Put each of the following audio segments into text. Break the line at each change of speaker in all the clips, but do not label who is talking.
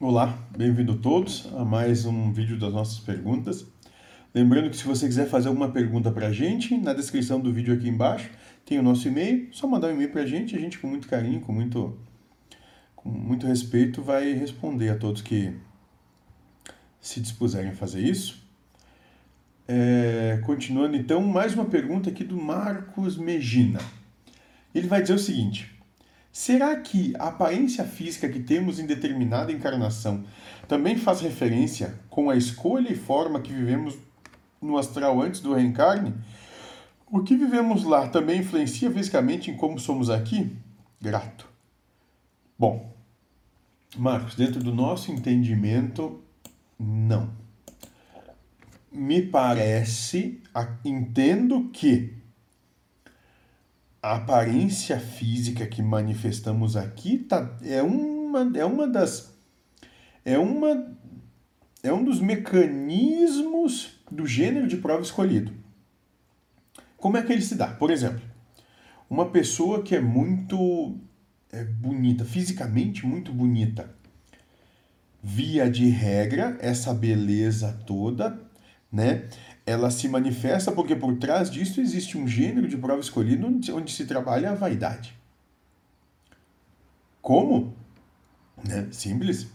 Olá, bem-vindo todos a mais um vídeo das nossas perguntas. Lembrando que se você quiser fazer alguma pergunta para a gente, na descrição do vídeo aqui embaixo tem o nosso e-mail, só mandar um e-mail para a gente, a gente com muito carinho, com muito, com muito respeito vai responder a todos que se dispuserem a fazer isso. É, continuando então, mais uma pergunta aqui do Marcos Megina. Ele vai dizer o seguinte: Será que a aparência física que temos em determinada encarnação também faz referência com a escolha e forma que vivemos no astral antes do reencarne? O que vivemos lá também influencia fisicamente em como somos aqui? Grato. Bom, Marcos, dentro do nosso entendimento, não. Me parece, entendo que a aparência física que manifestamos aqui tá, é, uma, é uma das. É, uma, é um dos mecanismos do gênero de prova escolhido. Como é que ele se dá? Por exemplo, uma pessoa que é muito é, bonita, fisicamente muito bonita. Via de regra, essa beleza toda, né? Ela se manifesta porque por trás disso existe um gênero de prova escolhido onde se trabalha a vaidade. Como? Né? Simples.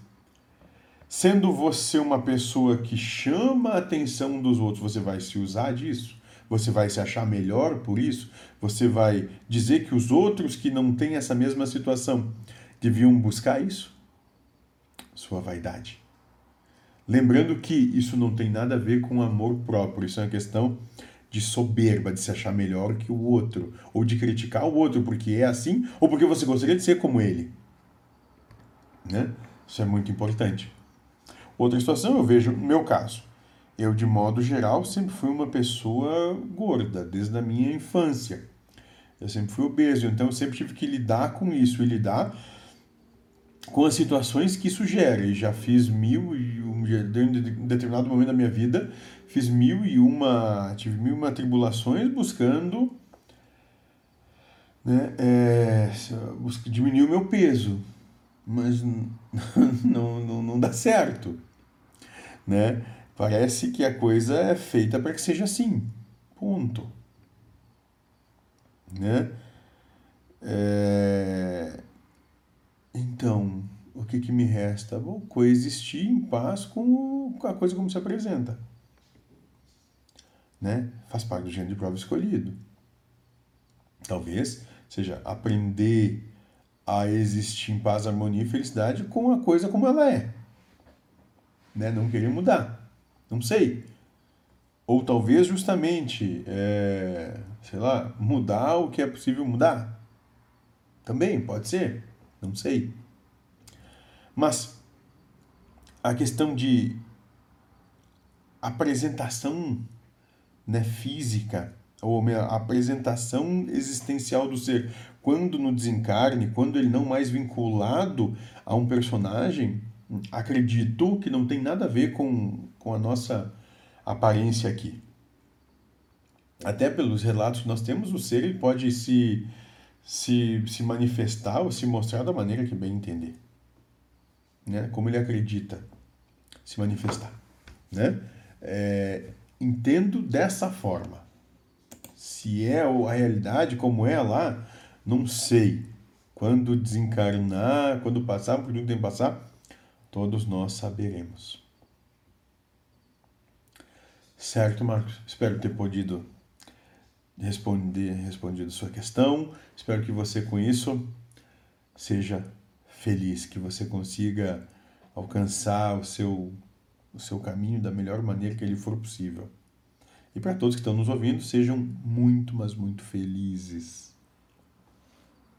Sendo você uma pessoa que chama a atenção dos outros, você vai se usar disso? Você vai se achar melhor por isso? Você vai dizer que os outros que não têm essa mesma situação deviam buscar isso? Sua vaidade. Lembrando que isso não tem nada a ver com amor próprio, isso é uma questão de soberba, de se achar melhor que o outro, ou de criticar o outro porque é assim, ou porque você gostaria de ser como ele. Né? Isso é muito importante. Outra situação eu vejo no meu caso. Eu, de modo geral, sempre fui uma pessoa gorda, desde a minha infância. Eu sempre fui obeso, então eu sempre tive que lidar com isso e lidar com as situações que isso gera. E já fiz mil e um, em determinado momento da minha vida, fiz mil e uma, tive mil e uma tribulações buscando né, é, diminuir o meu peso. Mas não, não, não dá certo. Né? Parece que a coisa é feita para que seja assim. Ponto. Né? É... Então, o que, me resta? Vou coexistir em paz com a coisa como se apresenta. Né? Faz parte do gênero de prova escolhido. Talvez seja aprender a existir em paz, harmonia e felicidade com a coisa como ela é. Né? Não querer mudar. Não sei. Ou talvez justamente, é, sei lá, mudar o que é possível mudar. Também pode ser. Não sei. Mas a questão de apresentação né, física, ou a apresentação existencial do ser, quando no desencarne, quando ele não mais vinculado a um personagem, acredito que não tem nada a ver com, com a nossa aparência aqui. Até pelos relatos que nós temos, o ser ele pode se se, se manifestar ou se mostrar da maneira que bem entender. Né? Como ele acredita se manifestar. Né? É, entendo dessa forma. Se é a realidade como é lá, não sei. Quando desencarnar, quando passar por tudo que tem que passar, todos nós saberemos. Certo, Marcos? Espero ter podido responder, respondido sua questão. Espero que você com isso seja feliz, que você consiga alcançar o seu, o seu caminho da melhor maneira que ele for possível. E para todos que estão nos ouvindo, sejam muito, mas muito felizes.